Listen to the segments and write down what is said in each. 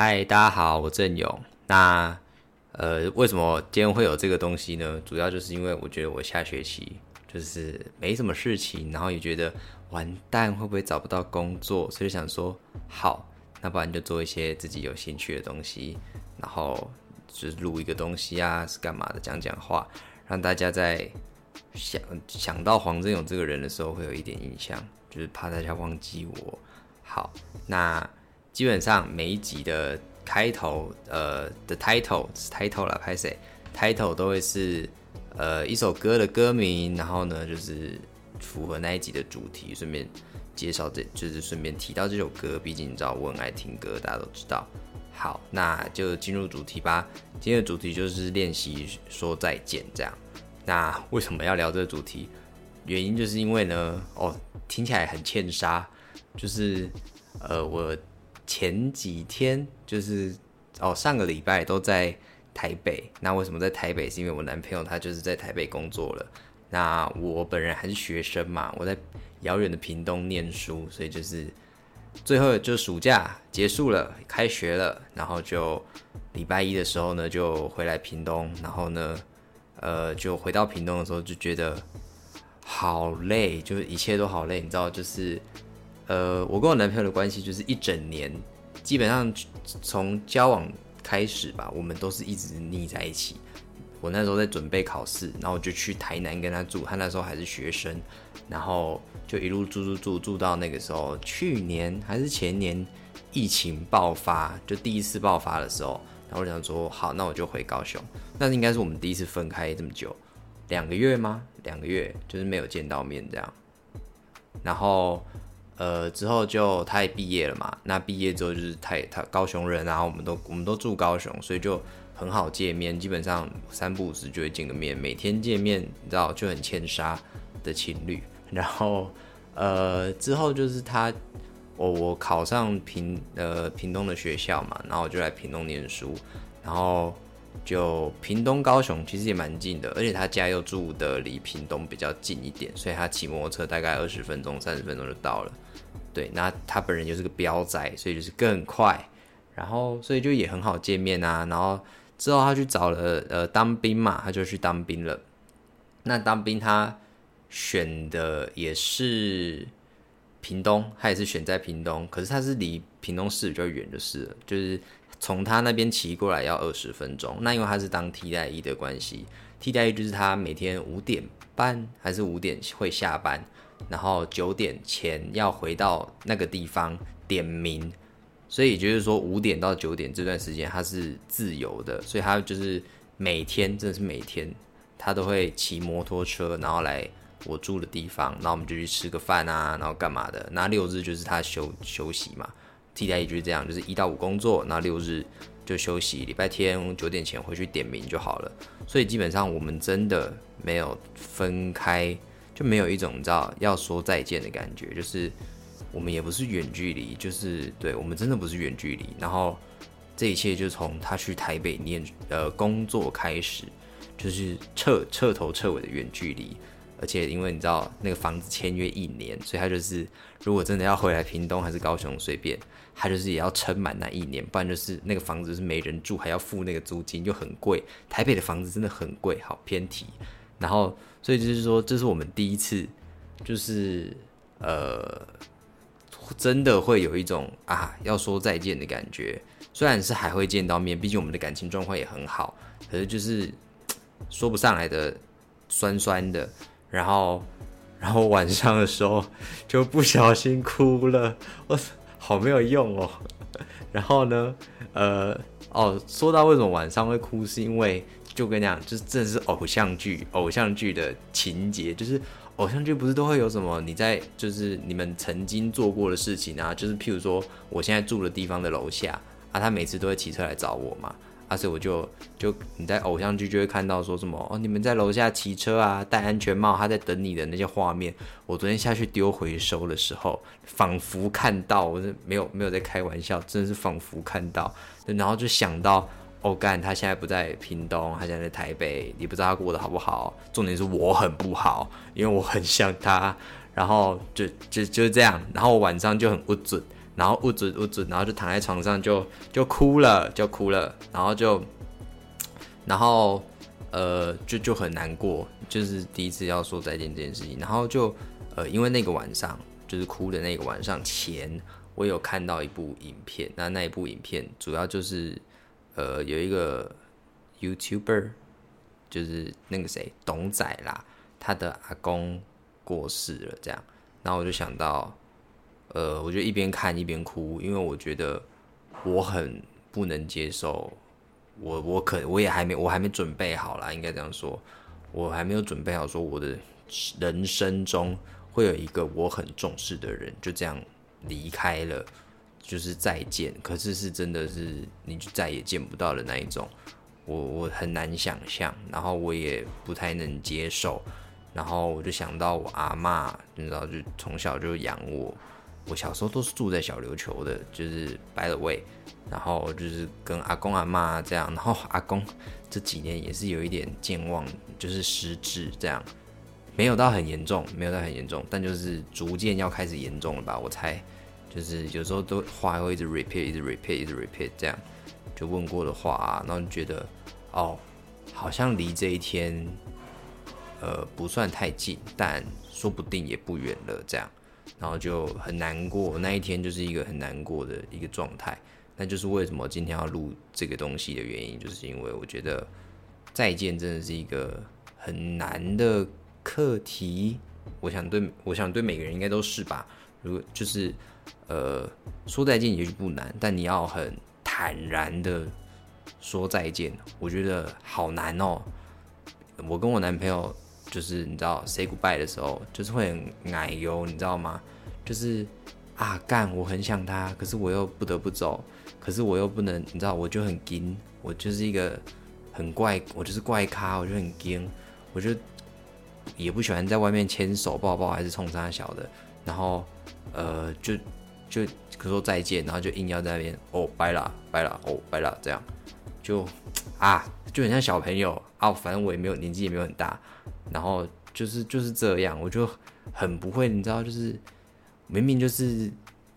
嗨，大家好，我郑勇。那呃，为什么今天会有这个东西呢？主要就是因为我觉得我下学期就是没什么事情，然后也觉得完蛋会不会找不到工作，所以想说好，那不然就做一些自己有兴趣的东西，然后就是录一个东西啊，是干嘛的，讲讲话，让大家在想想到黄振勇这个人的时候会有一点印象，就是怕大家忘记我。好，那。基本上每一集的开头，呃的 title，title 啦，拍谁 title 都会是呃一首歌的歌名，然后呢就是符合那一集的主题，顺便介绍这就是顺便提到这首歌，毕竟你知道我很爱听歌，大家都知道。好，那就进入主题吧。今天的主题就是练习说再见，这样。那为什么要聊这个主题？原因就是因为呢，哦，听起来很欠杀，就是呃我。前几天就是哦，上个礼拜都在台北。那为什么在台北？是因为我男朋友他就是在台北工作了。那我本人还是学生嘛，我在遥远的屏东念书，所以就是最后就暑假结束了，开学了，然后就礼拜一的时候呢就回来屏东，然后呢呃就回到屏东的时候就觉得好累，就是一切都好累，你知道就是。呃，我跟我男朋友的关系就是一整年，基本上从交往开始吧，我们都是一直腻在一起。我那时候在准备考试，然后我就去台南跟他住，他那时候还是学生，然后就一路住住住住到那个时候，去年还是前年疫情爆发，就第一次爆发的时候，然后我想说，好，那我就回高雄。那应该是我们第一次分开这么久，两个月吗？两个月，就是没有见到面这样，然后。呃，之后就他也毕业了嘛。那毕业之后就是他他高雄人，然后我们都我们都住高雄，所以就很好见面。基本上三不五时就会见个面，每天见面，你知道就很欠杀的情侣。然后呃，之后就是他我我考上平呃屏东的学校嘛，然后我就来屏东念书，然后。就屏东高雄其实也蛮近的，而且他家又住的离屏东比较近一点，所以他骑摩托车大概二十分钟、三十分钟就到了。对，那他本人就是个标仔，所以就是更快，然后所以就也很好见面啊。然后之后他去找了呃当兵嘛，他就去当兵了。那当兵他选的也是屏东，他也是选在屏东，可是他是离屏东市比较远就是了，就是。从他那边骑过来要二十分钟，那因为他是当替代役的关系，替代役就是他每天五点半还是五点会下班，然后九点前要回到那个地方点名，所以也就是说五点到九点这段时间他是自由的，所以他就是每天真的是每天他都会骑摩托车，然后来我住的地方，然后我们就去吃个饭啊，然后干嘛的？那六日就是他休休息嘛。替代也就是这样，就是一到五工作，那六日就休息，礼拜天九点前回去点名就好了。所以基本上我们真的没有分开，就没有一种你知道要说再见的感觉。就是我们也不是远距离，就是对我们真的不是远距离。然后这一切就从他去台北念呃工作开始，就是彻彻头彻尾的远距离。而且因为你知道那个房子签约一年，所以他就是如果真的要回来屏东还是高雄随便。他就是也要撑满那一年，不然就是那个房子是没人住，还要付那个租金，就很贵。台北的房子真的很贵，好偏题。然后，所以就是说，这是我们第一次，就是呃，真的会有一种啊要说再见的感觉。虽然是还会见到面，毕竟我们的感情状况也很好，可是就是说不上来的酸酸的。然后，然后晚上的时候就不小心哭了，我。好没有用哦，然后呢，呃，哦，说到为什么晚上会哭，是因为就跟你讲，就是真的是偶像剧，偶像剧的情节，就是偶像剧不是都会有什么你在就是你们曾经做过的事情啊，就是譬如说我现在住的地方的楼下啊，他每次都会骑车来找我嘛。而且我就就你在偶像剧就会看到说什么哦，你们在楼下骑车啊，戴安全帽，他在等你的那些画面。我昨天下去丢回收的时候，仿佛看到，我是没有没有在开玩笑，真的是仿佛看到。然后就想到，哦干，他现在不在屏东，他现在在台北，你不知道他过得好不好？重点是我很不好，因为我很想他。然后就就就是这样，然后我晚上就很不准。然后不准不准，然后就躺在床上就就哭了，就哭了，然后就，然后呃就就很难过，就是第一次要说再见这件事情，然后就呃因为那个晚上就是哭的那个晚上前，我有看到一部影片，那那一部影片主要就是呃有一个 YouTuber，就是那个谁董仔啦，他的阿公过世了，这样，然后我就想到。呃，我就一边看一边哭，因为我觉得我很不能接受，我我可我也还没我还没准备好啦，应该这样说，我还没有准备好说我的人生中会有一个我很重视的人就这样离开了，就是再见，可是是真的是你就再也见不到的那一种，我我很难想象，然后我也不太能接受，然后我就想到我阿妈，你知道，就从小就养我。我小时候都是住在小琉球的，就是白了位，然后就是跟阿公阿妈这样，然后阿公这几年也是有一点健忘，就是失智这样，没有到很严重，没有到很严重，但就是逐渐要开始严重了吧？我猜，就是有时候都话会一直 repeat，一直 repeat，一直 repeat 这样，就问过的话，然后就觉得哦，好像离这一天，呃，不算太近，但说不定也不远了这样。然后就很难过，那一天就是一个很难过的一个状态。那就是为什么今天要录这个东西的原因，就是因为我觉得再见真的是一个很难的课题。我想对，我想对每个人应该都是吧。如果就是呃说再见也许不难，但你要很坦然的说再见，我觉得好难哦。我跟我男朋友。就是你知道 say goodbye 的时候，就是会很奶油，你知道吗？就是啊干，我很想他，可是我又不得不走，可是我又不能，你知道，我就很惊，我就是一个很怪，我就是怪咖，我就很惊，我就也不喜欢在外面牵手抱抱，还是冲他小的，然后呃，就就可说再见，然后就硬要在那边哦拜了拜了哦拜了这样，就啊就很像小朋友啊，反正我也没有年纪也没有很大。然后就是就是这样，我就很不会，你知道，就是明明就是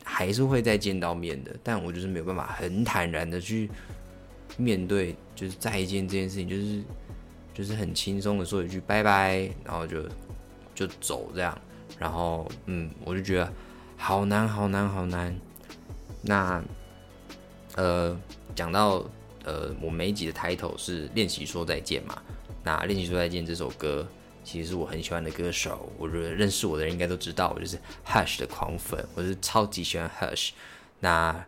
还是会再见到面的，但我就是没有办法很坦然的去面对，就是再见这件事情，就是就是很轻松的说一句拜拜，然后就就走这样，然后嗯，我就觉得好难好难好难。那呃，讲到呃，我每一集的 title 是练习说再见嘛，那练习说再见这首歌。其实是我很喜欢的歌手，我觉得认识我的人应该都知道，我就是 Hush 的狂粉，我是超级喜欢 Hush。那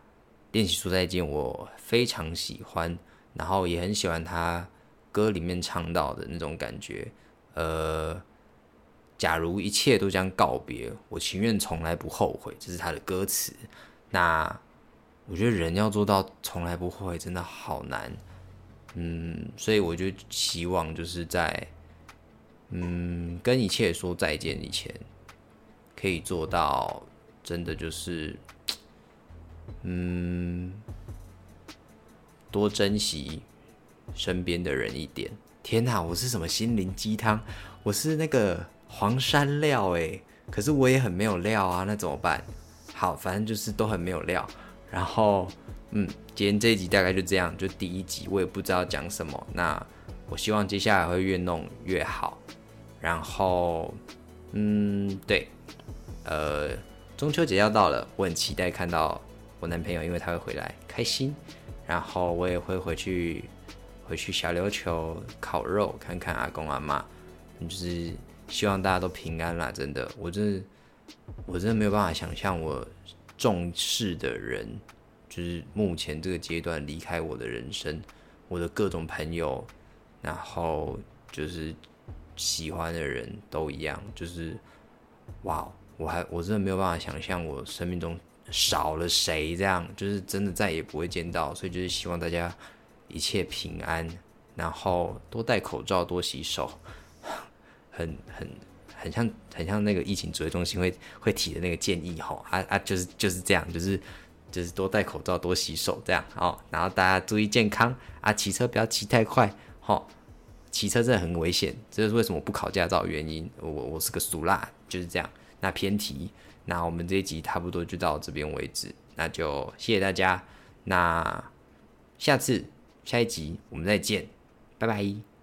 练习说再见，我非常喜欢，然后也很喜欢他歌里面唱到的那种感觉。呃，假如一切都将告别，我情愿从来不后悔，这是他的歌词。那我觉得人要做到从来不后悔，真的好难。嗯，所以我就希望就是在。嗯，跟一切说再见以前，可以做到真的就是，嗯，多珍惜身边的人一点。天哪，我是什么心灵鸡汤？我是那个黄山料哎，可是我也很没有料啊，那怎么办？好，反正就是都很没有料。然后，嗯，今天这一集大概就这样，就第一集，我也不知道讲什么。那我希望接下来会越弄越好。然后，嗯，对，呃，中秋节要到了，我很期待看到我男朋友，因为他会回来，开心。然后我也会回去，回去小琉球烤肉，看看阿公阿妈。就是希望大家都平安啦，真的，我真的，我真的没有办法想象我重视的人，就是目前这个阶段离开我的人生，我的各种朋友，然后就是。喜欢的人都一样，就是哇，我还我真的没有办法想象我生命中少了谁，这样就是真的再也不会见到，所以就是希望大家一切平安，然后多戴口罩，多洗手，很很很像很像那个疫情指挥中心会会提的那个建议吼，啊啊就是就是这样，就是就是多戴口罩，多洗手这样，哦，然后大家注意健康啊，骑车不要骑太快，吼。骑车真的很危险，这是为什么不考驾照原因。我我是个俗辣，就是这样。那偏题，那我们这一集差不多就到这边为止。那就谢谢大家，那下次下一集我们再见，拜拜。